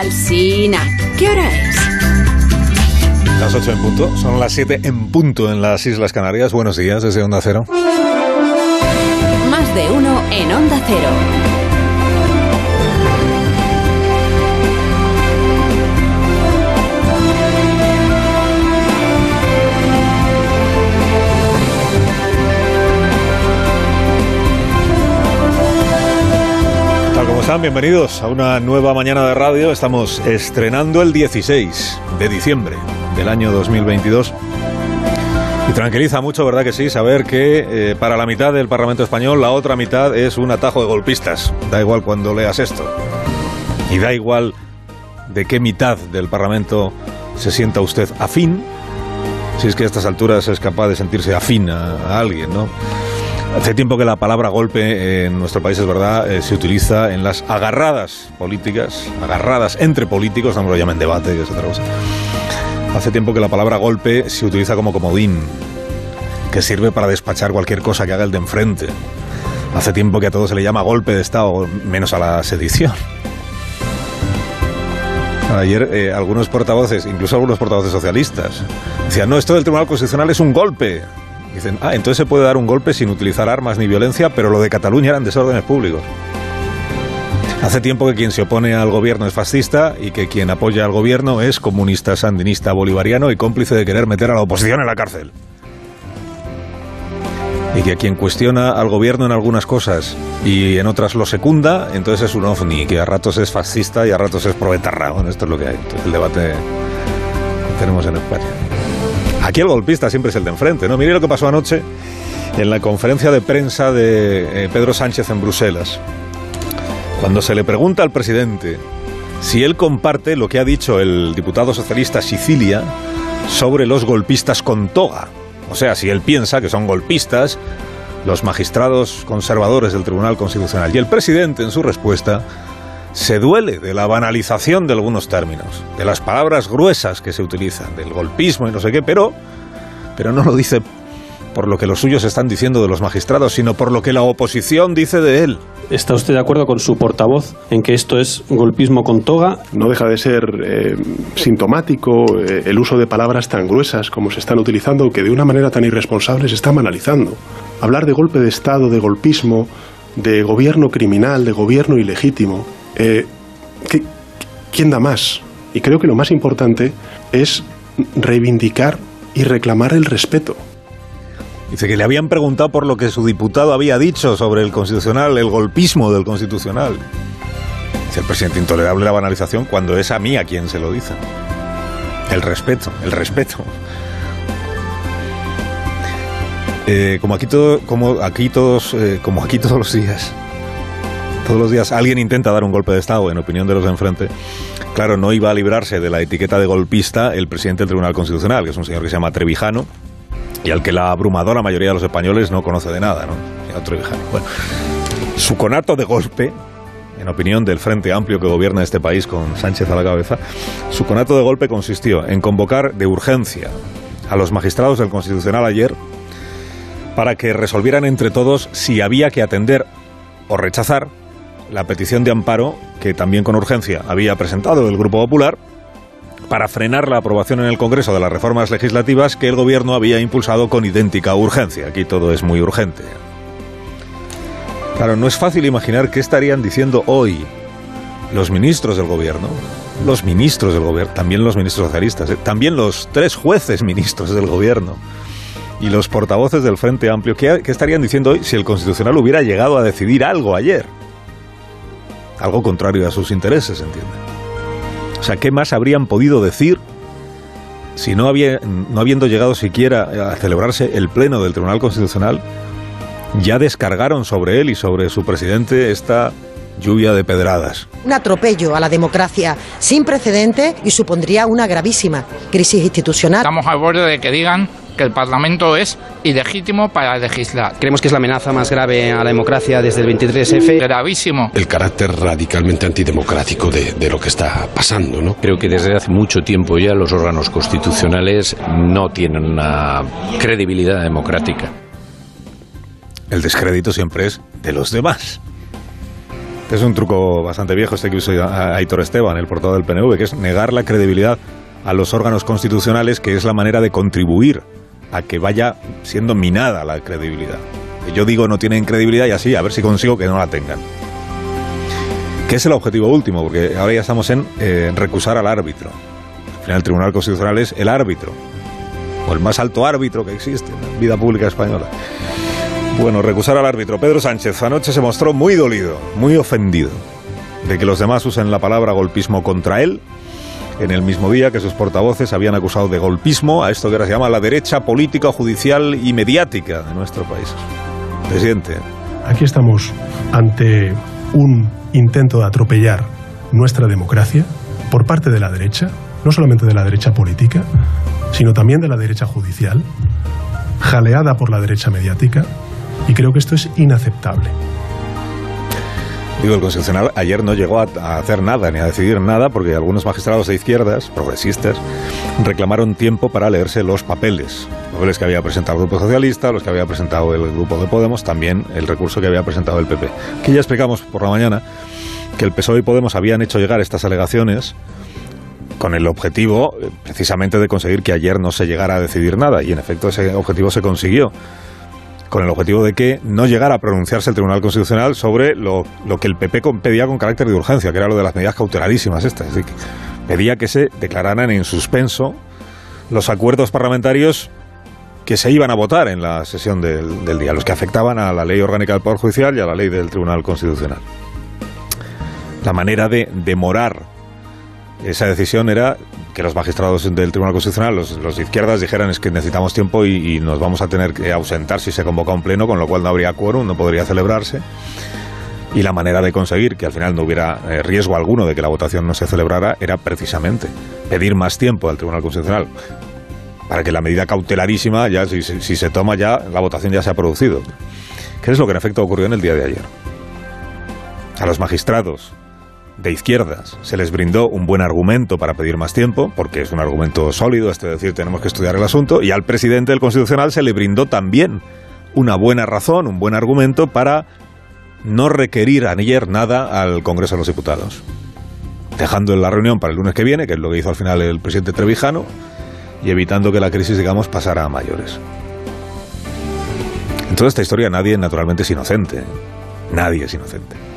Alsina, ¿qué hora es? Las 8 en punto, son las 7 en punto en las Islas Canarias. Buenos días desde Onda Cero. Más de uno en Onda Cero. Están, bienvenidos a una nueva mañana de radio. Estamos estrenando el 16 de diciembre del año 2022. Y tranquiliza mucho, ¿verdad que sí? Saber que eh, para la mitad del Parlamento Español la otra mitad es un atajo de golpistas. Da igual cuando leas esto. Y da igual de qué mitad del Parlamento se sienta usted afín, si es que a estas alturas es capaz de sentirse afín a, a alguien, ¿no? Hace tiempo que la palabra golpe en nuestro país, es verdad, eh, se utiliza en las agarradas políticas, agarradas entre políticos, no me lo llamen debate, que es otra cosa. Hace tiempo que la palabra golpe se utiliza como comodín, que sirve para despachar cualquier cosa que haga el de enfrente. Hace tiempo que a todo se le llama golpe de Estado, menos a la sedición. Ayer eh, algunos portavoces, incluso algunos portavoces socialistas, decían, no, esto del Tribunal Constitucional es un golpe. Dicen, ah, entonces se puede dar un golpe sin utilizar armas ni violencia, pero lo de Cataluña eran desórdenes públicos. Hace tiempo que quien se opone al gobierno es fascista y que quien apoya al gobierno es comunista, sandinista, bolivariano y cómplice de querer meter a la oposición en la cárcel. Y que quien cuestiona al gobierno en algunas cosas y en otras lo secunda, entonces es un ovni, que a ratos es fascista y a ratos es proetarra. Bueno, esto es lo que hay. El debate que tenemos en España. Aquí el golpista siempre es el de enfrente, ¿no? Mire lo que pasó anoche en la conferencia de prensa de eh, Pedro Sánchez en Bruselas. Cuando se le pregunta al presidente si él comparte lo que ha dicho el diputado socialista Sicilia sobre los golpistas con toga. O sea, si él piensa que son golpistas los magistrados conservadores del Tribunal Constitucional. Y el presidente, en su respuesta, se duele de la banalización de algunos términos, de las palabras gruesas que se utilizan, del golpismo y no sé qué, pero, pero no lo dice por lo que los suyos están diciendo de los magistrados, sino por lo que la oposición dice de él. ¿Está usted de acuerdo con su portavoz en que esto es golpismo con toga? No deja de ser eh, sintomático eh, el uso de palabras tan gruesas como se están utilizando, que de una manera tan irresponsable se están banalizando. Hablar de golpe de Estado, de golpismo, de gobierno criminal, de gobierno ilegítimo, eh, ¿qué- ¿quién da más? Y creo que lo más importante es reivindicar y reclamar el respeto. Dice que le habían preguntado por lo que su diputado había dicho sobre el constitucional, el golpismo del constitucional. Dice el presidente intolerable la banalización cuando es a mí a quien se lo dice. El respeto, el respeto. Eh, como aquí todo, como aquí todos, eh, como aquí todos los días, todos los días alguien intenta dar un golpe de estado, en opinión de los de enfrente. Claro, no iba a librarse de la etiqueta de golpista el presidente del Tribunal Constitucional, que es un señor que se llama Trevijano, y al que la abrumadora mayoría de los españoles no conoce de nada, ¿no? Trevijano. Bueno, su conato de golpe, en opinión del Frente Amplio que gobierna este país con Sánchez a la cabeza, su conato de golpe consistió en convocar de urgencia a los magistrados del Constitucional ayer para que resolvieran entre todos si había que atender o rechazar la petición de amparo que también con urgencia había presentado el Grupo Popular para frenar la aprobación en el Congreso de las reformas legislativas que el Gobierno había impulsado con idéntica urgencia. Aquí todo es muy urgente. Claro, no es fácil imaginar qué estarían diciendo hoy los ministros del Gobierno, los ministros del Gobierno, también los ministros socialistas, eh, también los tres jueces ministros del Gobierno y los portavoces del Frente Amplio, ¿qué, qué estarían diciendo hoy si el Constitucional hubiera llegado a decidir algo ayer? Algo contrario a sus intereses, entiende. O sea, ¿qué más habrían podido decir si no, había, no habiendo llegado siquiera a celebrarse el Pleno del Tribunal Constitucional, ya descargaron sobre él y sobre su presidente esta lluvia de pedradas? Un atropello a la democracia sin precedente y supondría una gravísima crisis institucional. Estamos a borde de que digan que el Parlamento es ilegítimo para legislar. Creemos que es la amenaza más grave a la democracia desde el 23F. Gravísimo. el carácter radicalmente antidemocrático de, de lo que está pasando, ¿no? Creo que desde hace mucho tiempo ya los órganos constitucionales no tienen una credibilidad democrática. El descrédito siempre es de los demás. Es un truco bastante viejo este que usó Aitor Esteban, el portavoz del PNV, que es negar la credibilidad a los órganos constitucionales, que es la manera de contribuir a que vaya siendo minada la credibilidad. Yo digo no tienen credibilidad y así, a ver si consigo que no la tengan. Que es el objetivo último, porque ahora ya estamos en eh, recusar al árbitro. Al final el Tribunal Constitucional es el árbitro, o el más alto árbitro que existe en la vida pública española. Bueno, recusar al árbitro. Pedro Sánchez anoche se mostró muy dolido, muy ofendido de que los demás usen la palabra golpismo contra él en el mismo día que sus portavoces habían acusado de golpismo a esto que ahora se llama la derecha política, judicial y mediática de nuestro país. Presidente. Aquí estamos ante un intento de atropellar nuestra democracia por parte de la derecha, no solamente de la derecha política, sino también de la derecha judicial, jaleada por la derecha mediática, y creo que esto es inaceptable. Digo, el Constitucional ayer no llegó a, hacer nada, ni a decidir nada, porque algunos magistrados de izquierdas, progresistas, reclamaron tiempo para leerse los papeles. Los papeles que había presentado el Grupo Socialista, los que había presentado el Grupo de Podemos, también el recurso que había presentado el PP. Que ya explicamos por la mañana que el PSOE y Podemos habían hecho llegar estas alegaciones con el objetivo eh, precisamente de conseguir que ayer no se llegara a decidir nada, y en efecto ese objetivo se consiguió con el objetivo de que no llegara a pronunciarse el Tribunal Constitucional sobre lo, que el PP pedía con carácter de urgencia, que era lo de las medidas cautelarísimas estas. Es decir, pedía que se declararan en suspenso los acuerdos parlamentarios que se iban a votar en la sesión del, día, los que afectaban a la ley orgánica del Poder Judicial y a la ley del Tribunal Constitucional. La manera de demorar esa decisión era que los magistrados del Tribunal Constitucional, los, de izquierdas, dijeran es que necesitamos tiempo y, nos vamos a tener que ausentar si se convoca un pleno, con lo cual no habría quórum, no podría celebrarse. Y la manera de conseguir que al final no hubiera eh, riesgo alguno de que la votación no se celebrara era precisamente pedir más tiempo al Tribunal Constitucional para que la medida cautelarísima, ya si, se toma ya, la votación ya se ha producido. ¿Qué es lo que en efecto ocurrió en el día de ayer? A los magistrados de izquierdas se les brindó un buen argumento para pedir más tiempo, porque es un argumento sólido, es decir, tenemos que estudiar el asunto, y al presidente del Constitucional se le brindó también una buena razón, un buen argumento para no requerir ayer nada al Congreso de los Diputados, dejando la reunión para el lunes que viene, que es lo que hizo al final el presidente Trevijano, y evitando que la crisis, digamos, pasara a mayores. En toda esta historia nadie naturalmente es inocente, nadie es inocente.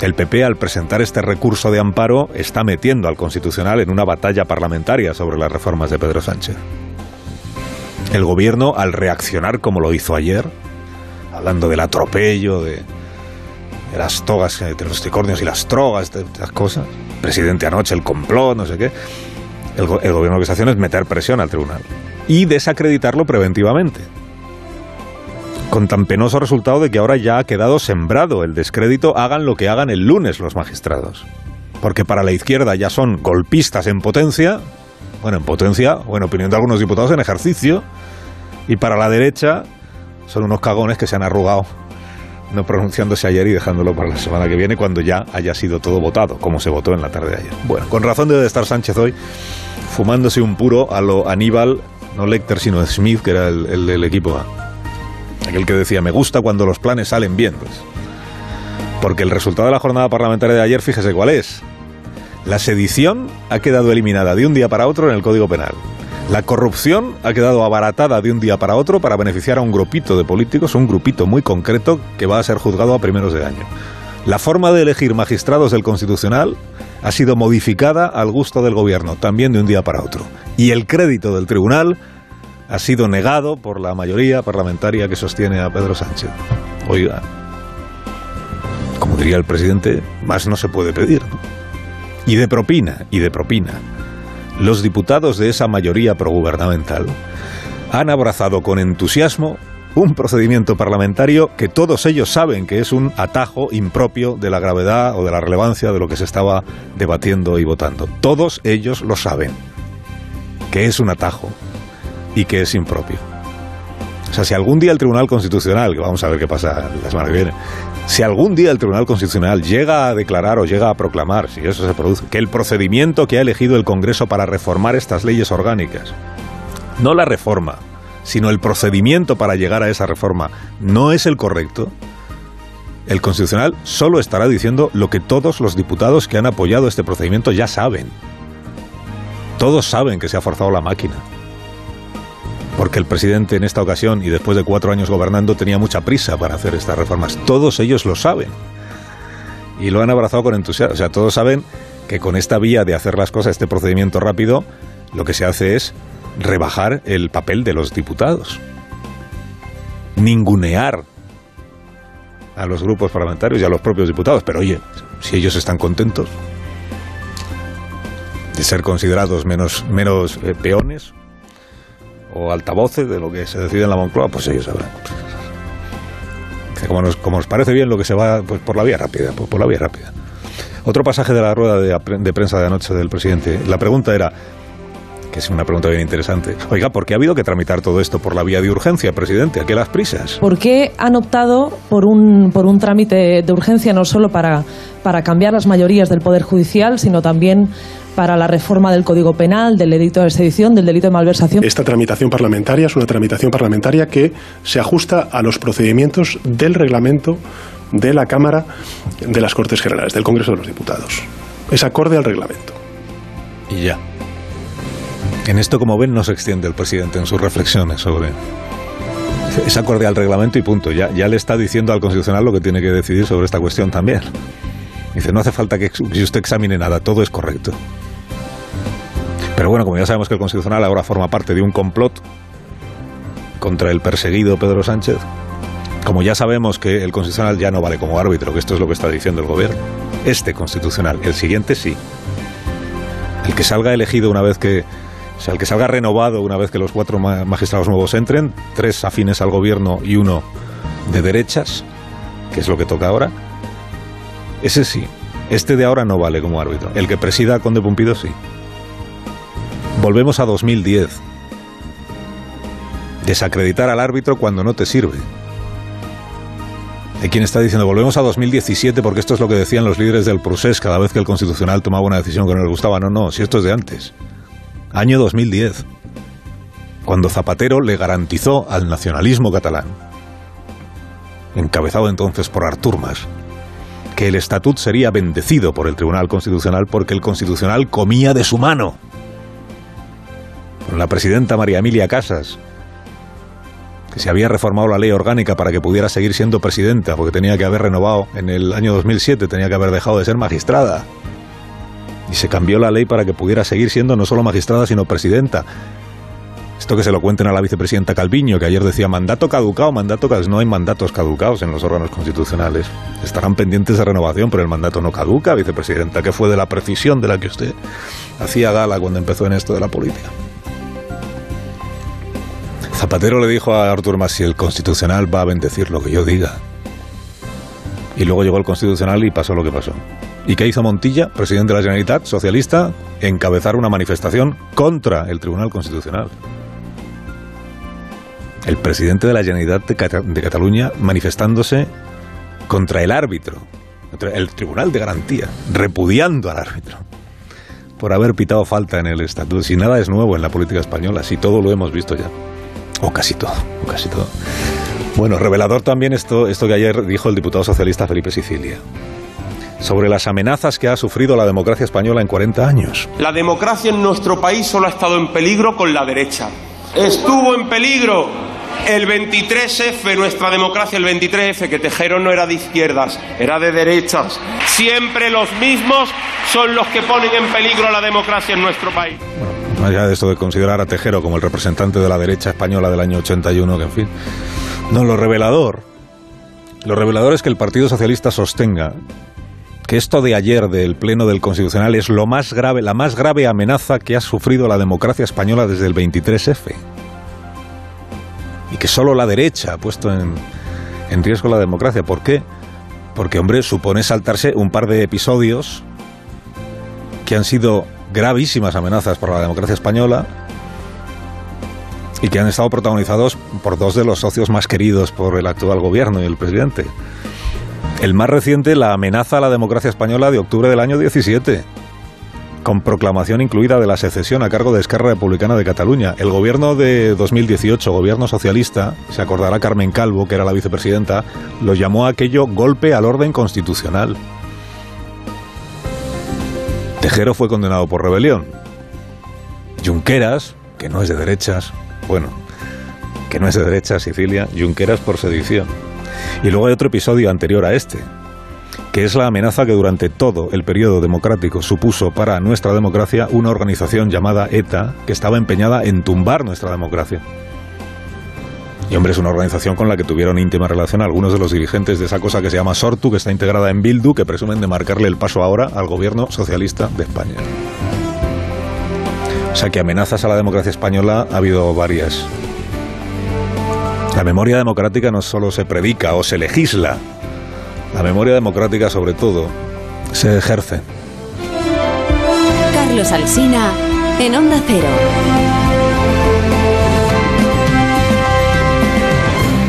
El PP, al presentar este recurso de amparo, está metiendo al Constitucional en una batalla parlamentaria sobre las reformas de Pedro Sánchez. El gobierno, al reaccionar como lo hizo ayer, hablando del atropello, de, las togas, de los tricornios y las trogas, de estas cosas, presidente anoche, el complot, no sé qué, el, el gobierno lo que está haciendo es meter presión al tribunal y desacreditarlo preventivamente con tan penoso resultado de que ahora ya ha quedado sembrado el descrédito, hagan lo que hagan el lunes los magistrados. Porque para la izquierda ya son golpistas en potencia, bueno, en potencia, o en opinión de algunos diputados, en ejercicio, y para la derecha son unos cagones que se han arrugado, no pronunciándose ayer y dejándolo para la semana que viene cuando ya haya sido todo votado, como se votó en la tarde de ayer. Bueno, con razón debe estar Sánchez hoy fumándose un puro a lo Aníbal, no Lecter, sino Smith, que era el, el del equipo A aquel que decía, me gusta cuando los planes salen bien. Pues. Porque el resultado de la jornada parlamentaria de ayer, fíjese cuál es. La sedición ha quedado eliminada de un día para otro en el Código Penal. La corrupción ha quedado abaratada de un día para otro para beneficiar a un grupito de políticos, un grupito muy concreto que va a ser juzgado a primeros de año. La forma de elegir magistrados del Constitucional ha sido modificada al gusto del gobierno, también de un día para otro. Y el crédito del tribunal ha sido negado por la mayoría parlamentaria que sostiene a Pedro Sánchez. Oiga, como diría el presidente, más no se puede pedir. Y de propina, y de propina. Los diputados de esa mayoría progubernamental han abrazado con entusiasmo un procedimiento parlamentario que todos ellos saben que es un atajo impropio de la gravedad o de la relevancia de lo que se estaba debatiendo y votando. Todos ellos lo saben, que es un atajo y que es impropio. O sea, si algún día el Tribunal Constitucional, vamos a ver qué pasa la semana que viene, si algún día el Tribunal Constitucional llega a declarar o llega a proclamar, si eso se produce, que el procedimiento que ha elegido el Congreso para reformar estas leyes orgánicas, no la reforma, sino el procedimiento para llegar a esa reforma, no es el correcto, El Constitucional solo estará diciendo lo que todos los diputados que han apoyado este procedimiento ya saben. Todos saben que se ha forzado la máquina. Porque el presidente en esta ocasión y después de cuatro años gobernando tenía mucha prisa para hacer estas reformas. Todos ellos lo saben. Y lo han abrazado con entusiasmo. O sea, todos saben que con esta vía de hacer las cosas, este procedimiento rápido, lo que se hace es rebajar el papel de los diputados. Ningunear a los grupos parlamentarios y a los propios diputados. Pero oye, si ellos están contentos de ser considerados menos, menos eh, peones o altavoces de lo que se decide en la Moncloa, pues ellos sabrán. Como nos, como nos parece bien lo que se va pues por la vía rápida, pues por la vía rápida. Otro pasaje de la rueda de, de prensa de anoche del presidente. La pregunta era, que es una pregunta bien interesante. Oiga, ¿por qué ha habido que tramitar todo esto por la vía de urgencia, presidente? ¿A qué las prisas? ¿Por qué han optado por un, por un trámite de urgencia no solo para, para cambiar las mayorías del Poder Judicial, sino también para la reforma del Código Penal, del delito de sedición, del delito de malversación? Esta tramitación parlamentaria es una tramitación parlamentaria que se ajusta a los procedimientos del reglamento de la Cámara de las Cortes Generales, del Congreso de los Diputados. Es acorde al reglamento. Y ya. En esto, como ven, no se extiende el presidente en sus reflexiones sobre... Es acorde al reglamento y punto. Ya, ya le está diciendo al Constitucional lo que tiene que decidir sobre esta cuestión también. Dice, no hace falta que usted examine nada, todo es correcto. Pero bueno, como ya sabemos que el Constitucional ahora forma parte de un complot contra el perseguido Pedro Sánchez, como ya sabemos que el Constitucional ya no vale como árbitro, que esto es lo que está diciendo el Gobierno, este Constitucional, el siguiente sí. El que salga elegido una vez que o sea, el que salga renovado una vez que los cuatro magistrados nuevos entren, tres afines al gobierno y uno de derechas, que es lo que toca ahora, ese sí. Este de ahora no vale como árbitro. El que presida a Conde Pumpido sí. Volvemos a 2010. Desacreditar al árbitro cuando no te sirve. Hay quien está diciendo, volvemos a 2017 porque esto es lo que decían los líderes del procés cada vez que el Constitucional tomaba una decisión que no les gustaba. No, no, si esto es de antes año 2010, cuando Zapatero le garantizó al nacionalismo catalán, encabezado entonces por Artur Mas, que el estatut sería bendecido por el Tribunal Constitucional porque el Constitucional comía de su mano. Con la presidenta María Emilia Casas, que se había reformado la ley orgánica para que pudiera seguir siendo presidenta, porque tenía que haber renovado en el año 2007, tenía que haber dejado de ser magistrada y se cambió la ley para que pudiera seguir siendo no solo magistrada, sino presidenta. Esto que se lo cuenten a la vicepresidenta Calviño, que ayer decía mandato caducado, mandato caducado. No hay mandatos caducados en los órganos constitucionales. Estarán pendientes de renovación, pero el mandato no caduca, vicepresidenta, que fue de la precisión de la que usted hacía gala cuando empezó en esto de la política. Zapatero le dijo a Artur Mas el constitucional va a bendecir lo que yo diga. Y luego llegó el constitucional y pasó lo que pasó. ¿Y qué hizo Montilla, presidente de la Generalitat, socialista? Encabezar una manifestación contra el Tribunal Constitucional. El presidente de la Generalitat de, Cataluña manifestándose contra el árbitro, el Tribunal de Garantía, repudiando al árbitro por haber pitado falta en el estatuto. Si nada es nuevo en la política española, si todo lo hemos visto ya. O casi todo, o casi todo. Bueno, revelador también esto, esto que ayer dijo el diputado socialista Felipe Sicilia sobre las amenazas que ha sufrido la democracia española en 40 años. La democracia en nuestro país solo ha estado en peligro con la derecha. Estuvo en peligro el 23F, nuestra democracia, el 23F, que Tejero no era de izquierdas, era de derechas. Siempre los mismos son los que ponen en peligro la democracia en nuestro país. Bueno, más allá de esto de considerar a Tejero como el representante de la derecha española del año 81, que en fin. No, lo revelador. Lo revelador es que el Partido Socialista sostenga que esto de ayer del Pleno del Constitucional es lo más grave, la más grave amenaza que ha sufrido la democracia española desde el 23F. Y que solo la derecha ha puesto en, en riesgo la democracia. ¿Por qué? Porque, hombre, supone saltarse un par de episodios que han sido gravísimas amenazas para la democracia española y que han estado protagonizados por dos de los socios más queridos por el actual gobierno y el presidente. El más reciente, la amenaza a la democracia española de octubre del año 17. con proclamación incluida de la secesión a cargo de Esquerra Republicana de Cataluña. El gobierno de 2018, gobierno socialista, se acordará Carmen Calvo, que era la vicepresidenta, lo llamó aquello golpe al orden constitucional. Tejero fue condenado por rebelión. Junqueras, que no es de derechas, bueno, que no es de derechas, Sicilia, Junqueras por sedición. Y luego hay otro episodio anterior a este, que es la amenaza que durante todo el periodo democrático supuso para nuestra democracia una organización llamada ETA que estaba empeñada en tumbar nuestra democracia. Y hombre, es una organización con la que tuvieron íntima relación algunos de los dirigentes de esa cosa que se llama Sortu, que está integrada en Bildu, que presumen de marcarle el paso ahora al gobierno socialista de España. O sea que amenazas a la democracia española ha habido varias. La memoria democrática no solo se predica o se legisla, la memoria democrática, sobre todo, se ejerce. Carlos Alsina, en Onda Cero.